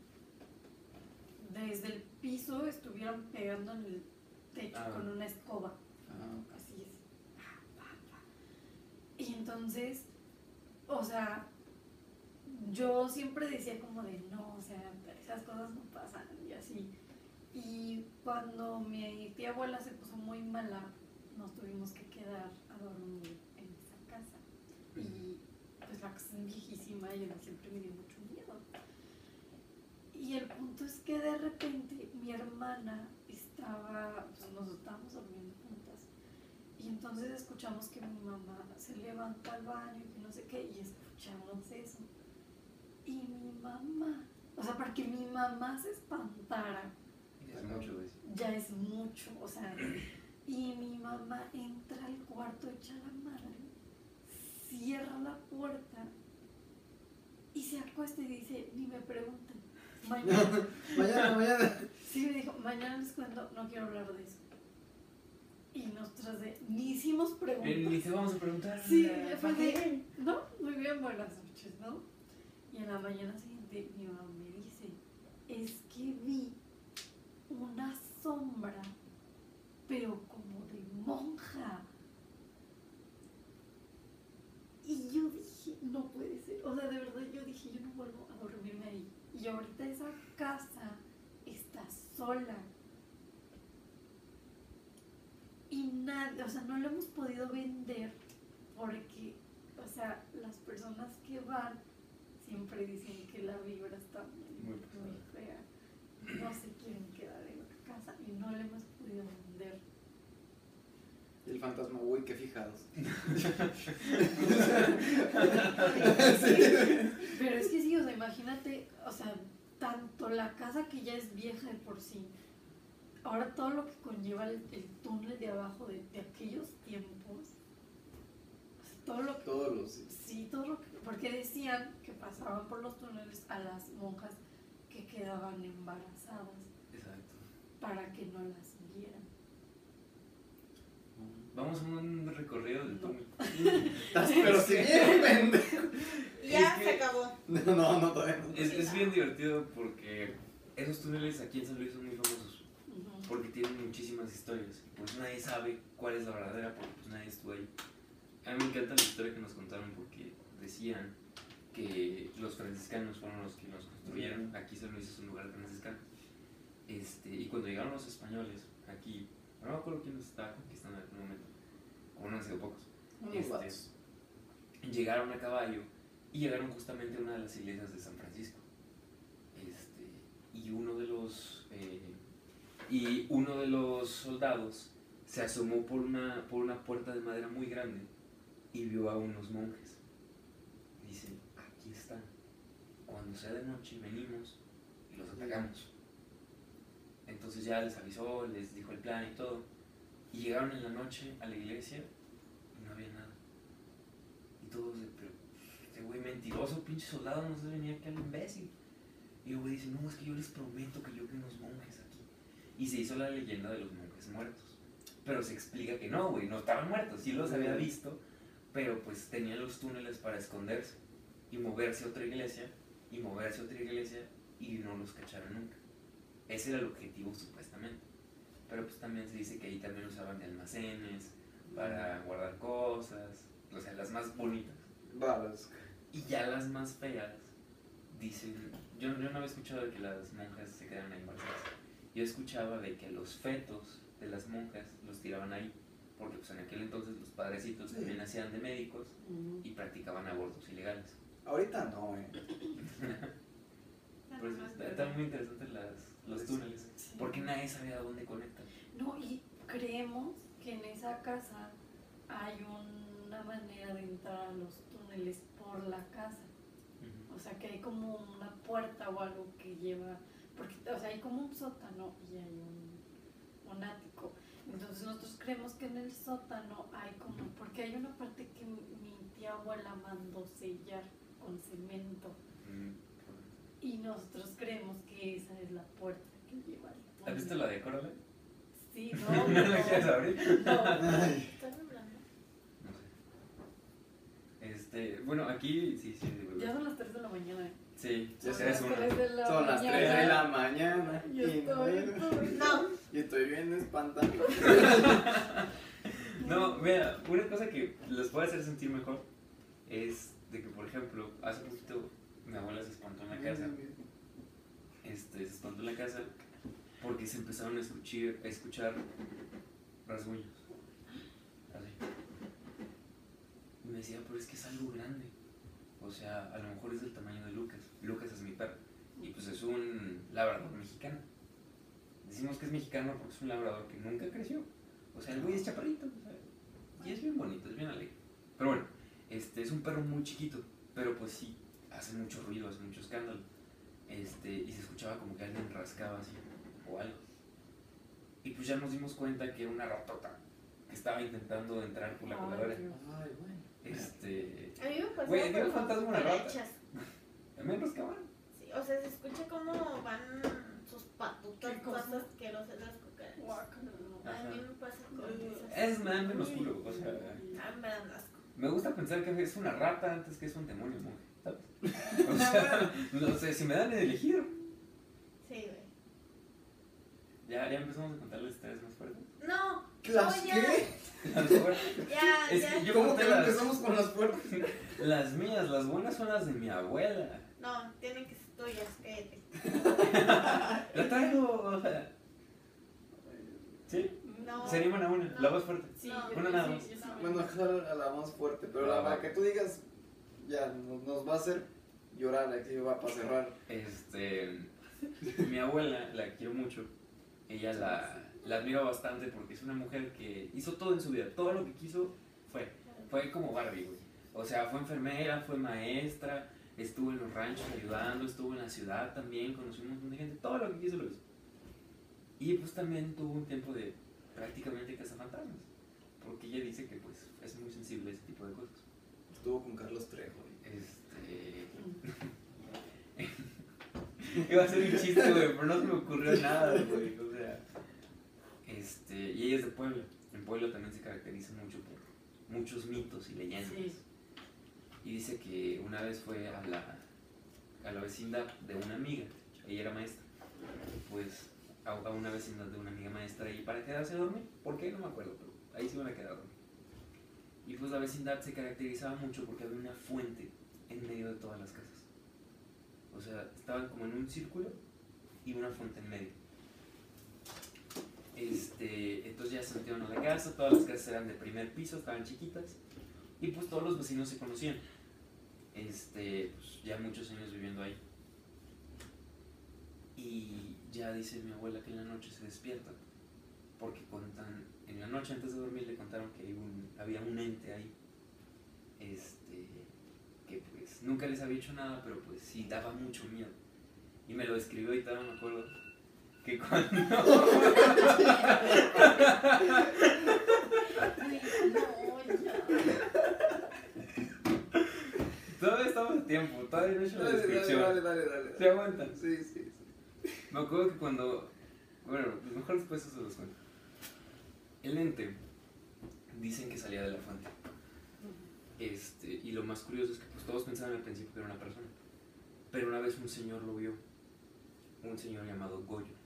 desde el piso estuvieran pegando en el techo Ah. con una escoba. Ah, Así es. Y entonces, o sea, yo siempre decía como de no, o sea, esas cosas no pasan y así. Y cuando mi tía abuela se puso muy mala, nos tuvimos que quedar a dormir en esa casa. Y pues la casa es viejísima y siempre me dio mucho miedo. Y el punto es que de repente mi hermana estaba, pues nos estábamos durmiendo juntas. Y entonces escuchamos que mi mamá se levanta al baño y que no sé qué, y escuchamos eso. Y mi mamá, o sea, para que mi mamá se espantara, Es mucho, güey. ya es mucho, o sea, y mi mamá entra al cuarto echa la madre, cierra la puerta y se acuesta y dice, ni me pregunten, mañana, <laughs> Mañana, mañana. sí me dijo, mañana les cuento, no quiero hablar de eso. Y nosotras de, ni hicimos preguntas. Ni te vamos a preguntar. Sí, fue de, no, muy bien, buenas noches, ¿no? Y en la mañana siguiente mi mamá me dice, es que vi una sombra, pero como de monja. Y yo dije, no puede ser, o sea, de verdad yo dije, yo no vuelvo a dormirme ahí. Y ahorita esa casa está sola. Y nadie, o sea, no lo hemos podido vender porque, o sea, las personas que van siempre dicen que la vibra está muy, Muy fea. No se quieren quedar en la casa y no la hemos podido vender. Y el fantasma, uy, qué fijados. <laughs> Pero es que sí, o sea, imagínate, o sea, tanto la casa que ya es vieja de por sí, ahora todo lo que conlleva el, el túnel de abajo de, de aquellos tiempos, todo lo que Todos los. Sí, todo lo que, porque decían que pasaban por los túneles a las monjas que quedaban embarazadas Exacto. para que no las vieran. Vamos a un recorrido del túnel. <laughs> Pero si bien, pendejo. Ya Es que- se acabó. No, <laughs> no, no, todavía no. Es, es bien divertido porque esos túneles aquí en San Luis son muy famosos Ujú. porque tienen muchísimas historias. y Pues nadie sabe cuál es la verdadera porque pues nadie estuvo ahí. A mí me encanta la historia que nos contaron porque decían que los franciscanos fueron los que nos construyeron. Aquí San Luis es un lugar franciscano. Este, y cuando llegaron los españoles aquí, no me acuerdo quién nos estaba conquistando en aquel momento, como no han sido pocos. Este, llegaron a caballo y llegaron justamente a una de las iglesias de San Francisco. Este, y uno de los eh, y uno de los soldados se asomó por una, por una puerta de madera muy grande y vio a unos monjes. Dice, aquí están. cuando sea de noche venimos y los atacamos. Entonces ya les avisó, les dijo el plan y todo. Y llegaron en la noche a la iglesia y no había nada. Y todos, de, pero este güey mentiroso, pinche soldado, no se venía aquí al imbécil. Y el güey dice, no, es que yo les prometo que yo vi unos monjes aquí. Y se hizo la leyenda de los monjes muertos. Pero se explica que no, güey, no estaban muertos, sí los había visto, pero pues tenían los túneles para esconderse y moverse a otra iglesia y moverse a otra iglesia y no los cacharon nunca. Ese era el objetivo supuestamente. Pero pues también se dice que ahí también usaban de almacenes para guardar cosas, o sea, las más bonitas. Balas. Y ya las más feas dicen, yo, yo no había escuchado de que las monjas se quedaran ahí embarazadas. Yo escuchaba de que los fetos de las monjas los tiraban ahí, porque pues en aquel entonces los padrecitos Sí. también hacían de médicos y practicaban abortos ilegales. Ahorita no, eh. <laughs> Pues está- están muy interesantes las, los túneles, Sí. porque nadie sabía dónde conectan. No, y creemos que en esa casa hay una manera de entrar a los túneles por la casa. O sea, que hay como una puerta o algo que lleva, porque, o sea, hay como un sótano y hay un, un ático. Entonces nosotros creemos que en el sótano hay como, porque hay una parte que mi tía abuela mandó sellar con cemento Mm. y nosotros creemos que esa es la puerta que lleva al. ¿Has visto la de Coraline? Sí, <laughs> <laughs> no, ¿No la quieres abrir? no. Ay. ¿Estás hablando? No sé. Este, bueno, aquí sí, sí, Ya son las 3 de la mañana. Sí, Ya eres las uno. tres de la Son las 3 de mañana. la mañana. Yo y estoy, no- estoy- <laughs> No. Y estoy bien espantado. <laughs> No, vea, una cosa que les puede hacer sentir mejor es de que, por ejemplo, hace poquito mi abuela se espantó en la casa. Este, se espantó en la casa porque se empezaron a escuchar, a escuchar rasguños. Así. Y me decía, pero es que es algo grande. O sea, a lo mejor es del tamaño de Lucas. Lucas es mi perro. Y pues es un labrador mexicano. Decimos que es mexicano porque es un labrador que nunca creció. O sea, el güey es chaparrito. o sea, y es bien bonito, es bien alegre. Pero bueno, este es un perro muy chiquito. Pero pues sí, hace mucho ruido, hace mucho escándalo. Este, y se escuchaba como que alguien rascaba así o algo. Y pues ya nos dimos cuenta que era una ratota que estaba intentando entrar por la coladora. Ay, güey. Este. A mí me pasó Güey, el con fantasma una rata. <laughs> También rascaban. Sí, o sea, se escucha como van sus patutas ¿Qué cosa? todas asquerosas las cucarachas. A mí me pasa con esas. Es me dan menos culo, o sea. Ah, me dan asco. Me gusta pensar que es una rata antes que es un demonio, monje, ¿sabes? <laughs> O sea, no sé, si me dan a elegir. Sí, güey. Ya, ya empezamos a contar las historias más fuertes. No, ¿Las no, ya, qué? Las fuertes. ya, <laughs> Es ya. que yo ¿Cómo que las, empezamos con las fuertes? <laughs> las mías, las buenas son las de mi abuela. No, tienen que ser tuyas, cállate. <laughs> La traigo, o sea. ¿Sí? No. Se animan a una, la más fuerte. Sí, No. Una nada más. yo sí me- Bueno, a la más fuerte, pero la, la que tú digas ya nos, nos va a hacer llorar aquí va para cerrar. Este. Mi abuela, la quiero mucho. Ella la, la admiro bastante porque es una mujer que hizo todo en su vida. Todo lo que quiso fue. Fue como Barbie, güey. O sea, fue enfermera, fue maestra, estuvo en los ranchos ayudando, estuvo en la ciudad también, conoció un montón de gente. Todo lo que quiso lo hizo. Y pues también tuvo un tiempo de prácticamente cazafantasmas. Porque ella dice que pues es muy sensible a ese tipo de cosas. Estuvo con Carlos Trejo. Este. <laughs> <laughs> Iba a ser un chiste, güey, pero no se me ocurrió nada, güey. O sea. Este. Y ella es de Puebla. En Puebla también se caracteriza mucho por muchos mitos y leyendas. Sí. Y dice que una vez fue a la, a la vecindad de una amiga. Ella era maestra. Pues a, a una vecindad de una amiga maestra y para quedarse a dormir. ¿Por qué? No me acuerdo, pero ahí se iban a quedar a dormir. Y pues la vecindad se caracterizaba mucho porque había una fuente en medio de todas las casas. O sea, estaban como en un círculo y una fuente en medio. Este, entonces ya se metieron a la casa, todas las casas eran de primer piso, estaban chiquitas y pues todos los vecinos se conocían. Este, pues ya muchos años viviendo ahí. Y ya dice mi abuela que en la noche se despierta porque contan, en la noche antes de dormir le contaron que había un ente ahí, este, que pues nunca les había hecho nada, pero pues sí daba mucho miedo. Y me lo describió y todavía me acuerdo que cuando... Todavía estamos a tiempo, todavía no he hecho la Dale, dale, descripción. dale, dale, dale. ¿Se aguantan? Sí, sí, sí. Me acuerdo que cuando. Bueno, pues mejor después eso se los cuento. El ente dicen que salía de la fuente. Este, y lo más curioso es que pues, todos pensaban al principio que era una persona. Pero una vez un señor lo vio. Un señor llamado Goyo.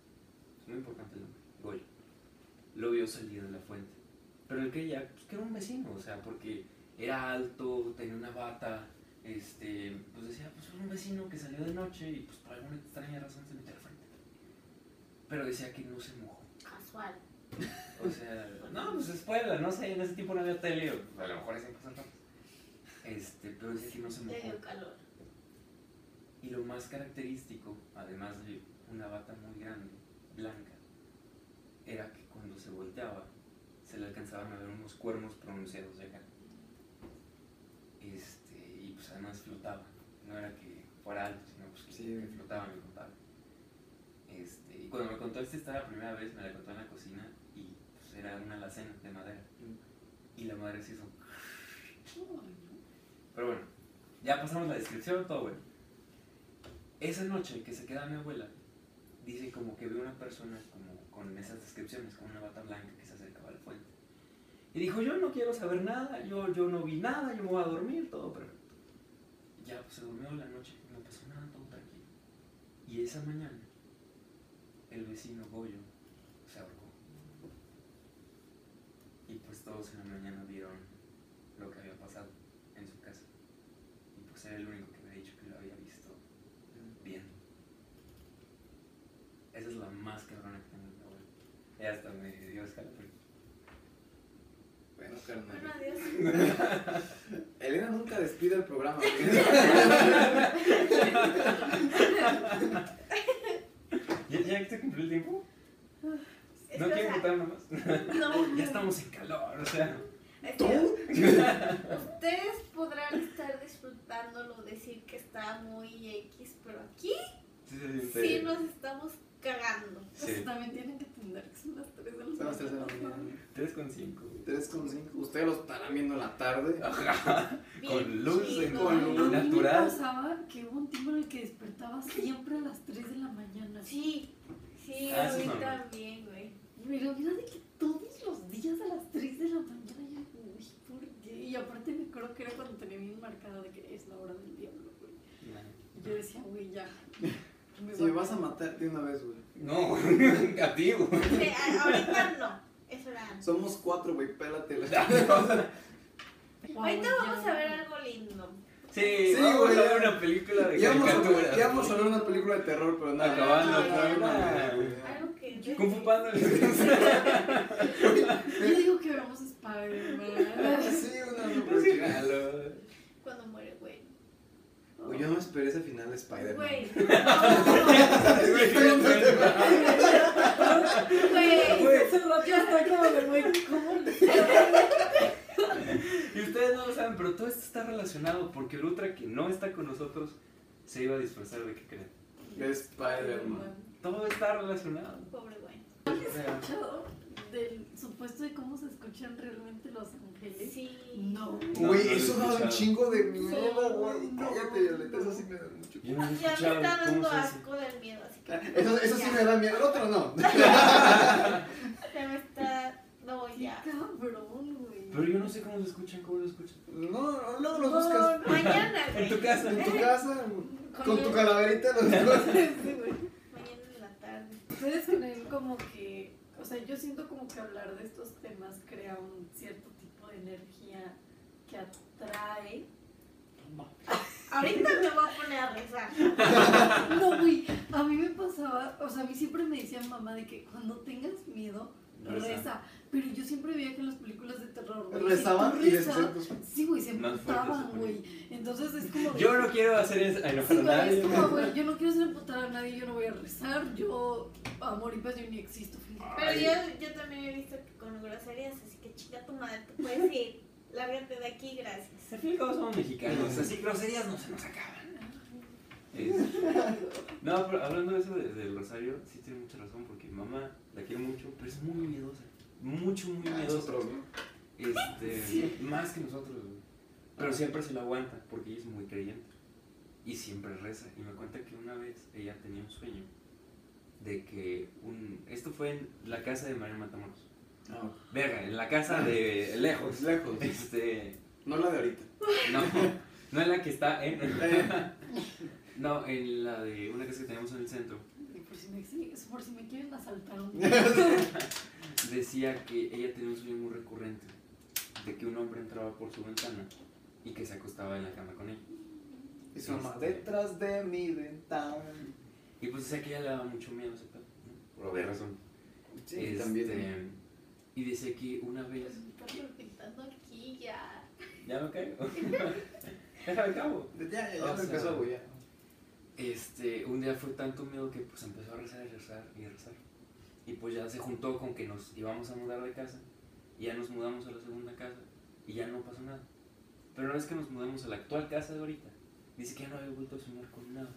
Muy importante el nombre. Goyo. Lo vio salir de la fuente. Pero él creía pues, que era un vecino, o sea, porque era alto, tenía una bata. Este, pues decía, pues era un vecino que salió de noche y pues por alguna extraña razón se metió a la fuente. Pero decía que no se mojó. Casual. O sea, no, pues es puebla, no sé, en ese tiempo no había tele, o a lo mejor hacían cosas raras. Este, pero decía que no se Le dio mojó. calor. Y lo más característico, además de una bata muy grande, blanca, era que cuando se volteaba, se le alcanzaban a ver unos cuernos pronunciados de acá. Este, y pues además flotaba. No era que fuera alto, sino pues que, Sí. flotaba, me contaba. Este, y cuando me contó esta historia la primera vez, me la contó en la cocina y pues era una alacena de madera. Y la madre se hizo. Pero bueno, ya pasamos la descripción, todo bueno. Esa noche que se queda mi abuela, dice como que ve una persona como con esas descripciones, con una bata blanca que se acercaba a la fuente. Y dijo, yo no quiero saber nada, yo, yo no vi nada, yo me voy a dormir, todo perfecto. Ya pues se durmió la noche, no pasó nada, todo tranquilo. Y esa mañana, el vecino Goyo se ahorcó. Y pues todos en la mañana vieron lo que había pasado en su casa. Y pues era el único que me había dicho que lo había visto bien. Esa es la más cabrona que tengo en mi abuelo. Y hasta me dio escalofrío. Bueno, carnal. Bueno, adiós. Elena nunca despide el programa. <laughs> ¿Ya, ya te cumplió el tiempo? Es ¿No que, o quieren sea, contar nada más? No. Ya estamos en calor, o sea. ¿Tú? Ustedes podrán estar disfrutándolo, decir que está muy X, pero aquí Sí, se siente- sí nos estamos cagando. Pues Sí. también tienen que entender que son las 3 de la Son las tres de la mañana. mañana. 3,5. 3,5. Ustedes lo estarán viendo en la tarde. Ajá. Bien Con luz, chido. en- con A luz. mí me natural. pasaba que hubo un tiempo en el que despertaba siempre a las 3 de la mañana. Sí, sí, Ah, a mí normal. también, güey. Pero mira de que todos los días a las 3 de la mañana yo, uy, ¿por qué? Y aparte me acuerdo que era cuando tenía bien marcada de que es la hora del diablo, güey. Y yo decía, güey, ya. <laughs> Me Si voy me vas a matar de una vez, güey. No, <laughs> a ti, güey. Sí, ahorita no, eso era antes. Somos cuatro, güey. Pélatela. <laughs> Ahorita ya. vamos a ver algo lindo. Sí, Sí, vamos güey, a ya. ver una película de Íbamos a, ver una película de terror, pero nada. Acabando, Algo que. Kung Fu Panda. <laughs> Yo digo que veamos Spider-Man. Sí, una no. Cuando muere, güey. Güey, Yo no me esperé ese final de Spider-Man. Güey. <laughs> Güey, Güey. Hace rato está como de, güey, ¿cómo Y ustedes no lo saben, pero todo esto está relacionado porque el Ultra que no está con nosotros se iba a disfrazar de qué creen. De Spider-Man. Todo está relacionado. Pobre güey. Sea, escuchado del supuesto de cómo se escuchan realmente los? Sí. No. No, Güey, no lo eso da un chingo de miedo, Sí, güey. no. Cállate, Violeta, eso sí me da mucho. Yo no lo Ya me está ¿Cómo dando se asco del miedo, así que. Eso, eso sí me da miedo, el otro no. <laughs> Ya me está. No, Qué ya. cabrón, güey. Pero yo no sé cómo lo escuchan, cómo lo escuchan. No, luego lo buscas Mañana, <laughs> En tu casa. en tu <laughs> casa, con tu calaverita, los dos. Sí, güey. Mañana en la tarde. ¿Ustedes creen como que, o sea, yo siento como que hablar de estos temas crea un cierto energía que atrae? Ahorita me voy a poner a rezar. <laughs> No, güey, a mí me pasaba, o sea, a mí siempre me decían mamá de que cuando tengas miedo, Reza. reza. Pero yo siempre veía que en las películas de terror, güey, Rezaban tú y pues, Sí, güey, se emputaban, güey. Entonces es como. de- Yo no quiero hacer eso. Ay, no, Sí, para nadie. es como, güey, yo no quiero hacer emputar a nadie, yo no voy a rezar, yo, amor y paz, yo ni existo. Pero yo, yo también he visto que con groserías, así que chica tu madre, te puedes ir. Lárgate de aquí, gracias. Al fin y cabo somos mexicanos, así groserías no se nos acaban. Es- No, pero hablando de eso de- del Rosario, sí tiene mucha razón porque mi mamá la quiero mucho, pero es muy miedosa. Mucho, muy Ah, nosotros, ¿no? Este, <laughs> más que nosotros, güey. Pero siempre se la aguanta porque ella es muy creyente. Y siempre reza. Y me cuenta que una vez ella tenía un sueño de que un. Esto fue en la casa de María Matamoros. No, Verga, en la casa de <laughs> lejos. lejos. Este. No la de ahorita. No, <laughs> no en la que está en. Eh, No, en la de una casa que tenemos en el centro. Por si me, sí, por si me quieren asaltar un Decía que ella tenía un sueño muy recurrente de que un hombre entraba por su ventana y que se acostaba en la cama con ella. Y su mamá, detrás de mi ventana. Y pues decía que ella le daba mucho miedo ¿no? por obvia razón. Sí, Este, también. Y decía que una vez. Estás pintando aquí ya. Ya me caigo. <laughs> <laughs> Déjame cabo. Ya, ya, ya O me sea, empezó, güey. ya. Este, un día fue tanto miedo que pues empezó a rezar y rezar y rezar. Y pues ya se juntó con que nos íbamos a mudar de casa. Y ya nos mudamos a la segunda casa. Y ya no pasó nada. Pero una vez que nos mudamos a la actual casa de ahorita, dice que ya no había vuelto a soñar con nada.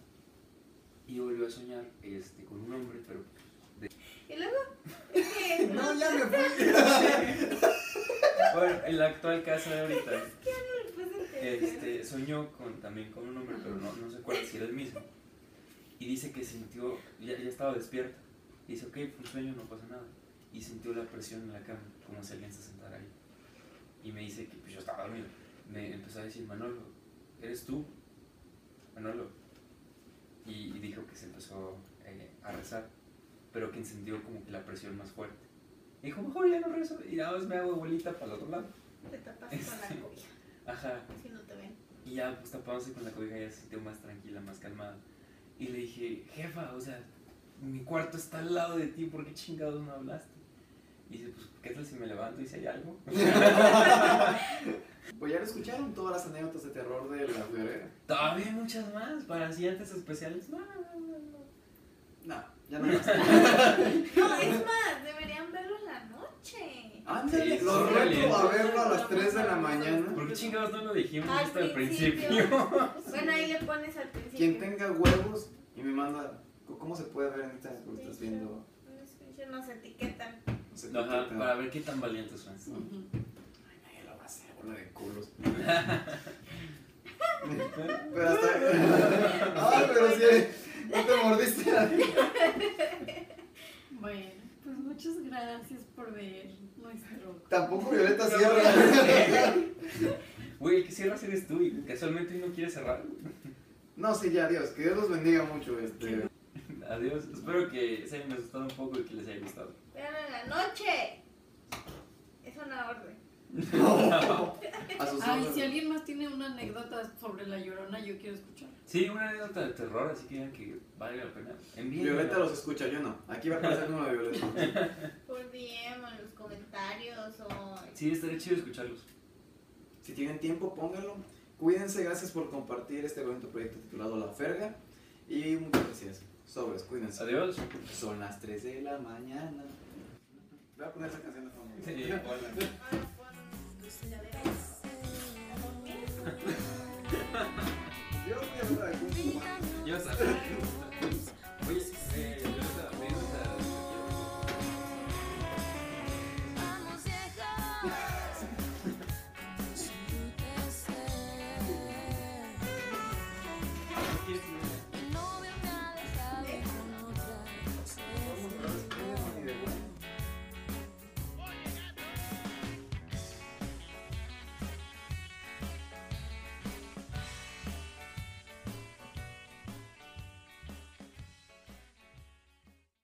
Y volvió a soñar este, con un hombre, pero Y luego, es que <laughs> No, ya me fui. bueno, en la actual casa de ahorita. <laughs> este, soñó con, también con un hombre, pero no, no se acuerda si era el mismo. Y dice que sintió, ya, ya estaba despierta. Dice, ok, fue un sueño, no pasa nada. Y sintió la presión en la cama, como si alguien se sentara ahí. Y me dice que pues, yo estaba dormido. Me empezó a decir, Manolo, ¿eres tú? Manolo. Y, y dijo que se empezó eh, a rezar, pero que encendió como que la presión más fuerte. Y dijo, mejor ya no rezo. Y nada más me hago bolita para el otro lado. Te tapas con la <laughs> cobija, Ajá. si no te ven. Y ya, pues tapándose con la cobija, ya se sintió más tranquila, más calmada. Y le dije, jefa, o sea, mi cuarto está al lado de ti, ¿por qué chingados no hablaste? Y dice, pues, ¿qué tal si me levanto y si hay algo? <laughs> Pues ya lo escucharon todas las anécdotas de terror de la Fiorera. Todavía hay muchas más, para siguientes especiales. No, no, no, no. No, ya no más. <laughs> No, es más, deberían verlo en la noche. Ándale, Sí, son reto a verlo a las 3 de la mañana. ¿Por qué chingados no lo dijimos Al al principio. principio? Bueno, ahí le pones al principio. Quien tenga huevos y me manda. ¿Cómo se puede ver en Instagram? Lo estás viendo. Nos etiquetan. No sé, Ajá, para ver qué tan valientes son. Ay, nadie lo va a hacer, bola de culos. <laughs> pero hasta. <laughs> Ay, pero sí. No te mordiste. Bueno, pues muchas gracias por ver nuestro. Tampoco Violeta cierra. <laughs> Güey, el que cierras eres tú y casualmente no quieres cerrar. No, sí, ya, Dios. Que Dios los bendiga mucho. Este. Adiós, espero que se hayan asustado un poco y que les haya gustado. Vean en la noche. Es una orden. <laughs> Sus Ay, si alguien más tiene una anécdota sobre la llorona, yo quiero escuchar. Sí, una anécdota de terror, así que digan que vale la pena. Envíenmela. Violeta los escucha, yo no. Aquí va a aparecer uno de Violeta. Por DM o en los comentarios o. Sí, estaría chido escucharlos. Si tienen tiempo, pónganlo. Cuídense, gracias por compartir este bonito proyecto titulado La Ferga. Y muchas gracias. Sobres, cuídense. Adiós. Son las 3 de la mañana. Voy a poner esa canción de fondo. Sí. Yo voy a hablar de. <laughs> Yo sabía.